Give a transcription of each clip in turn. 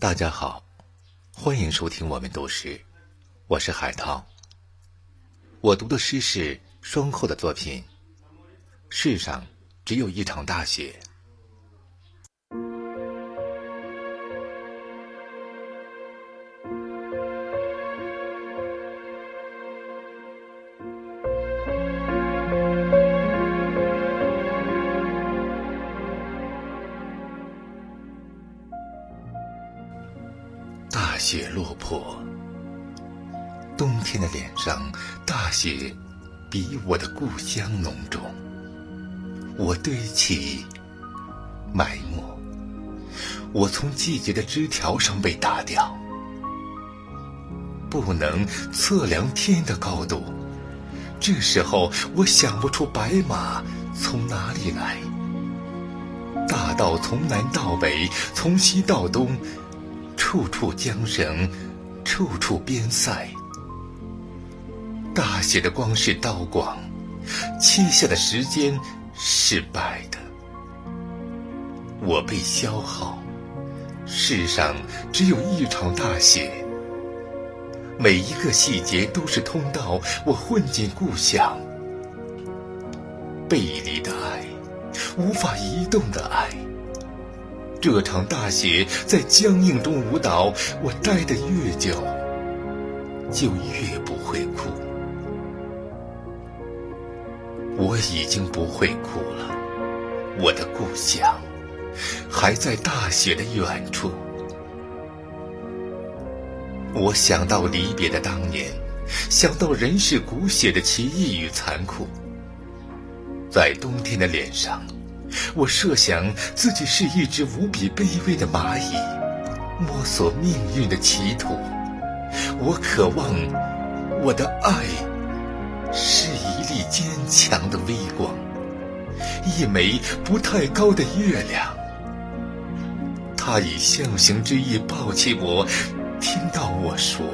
大家好，欢迎收听我们读诗，我是海涛。我读的诗是双扣的作品。世上只有一场大雪。雪落魄，冬天的脸上，大雪比我的故乡浓重。我堆起埋没，我从季节的枝条上被打掉，不能测量天的高度。这时候，我想不出白马从哪里来。大道从南到北，从西到东。处处缰绳，处处边塞。大写的光是刀光，切下的时间是白的。我被消耗，世上只有一场大雪。每一个细节都是通道，我混进故乡。背离的爱，无法移动的爱。这场大雪在僵硬中舞蹈，我待得越久，就越不会哭。我已经不会哭了，我的故乡还在大雪的远处。我想到离别的当年，想到人世骨血的奇异与残酷，在冬天的脸上。我设想自己是一只无比卑微的蚂蚁，摸索命运的歧途。我渴望我的爱是一粒坚强的微光，一枚不太高的月亮。它以象形之意抱起我，听到我说：“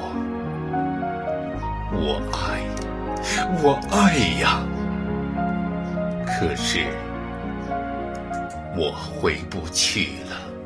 我爱，我爱呀。”可是。我回不去了。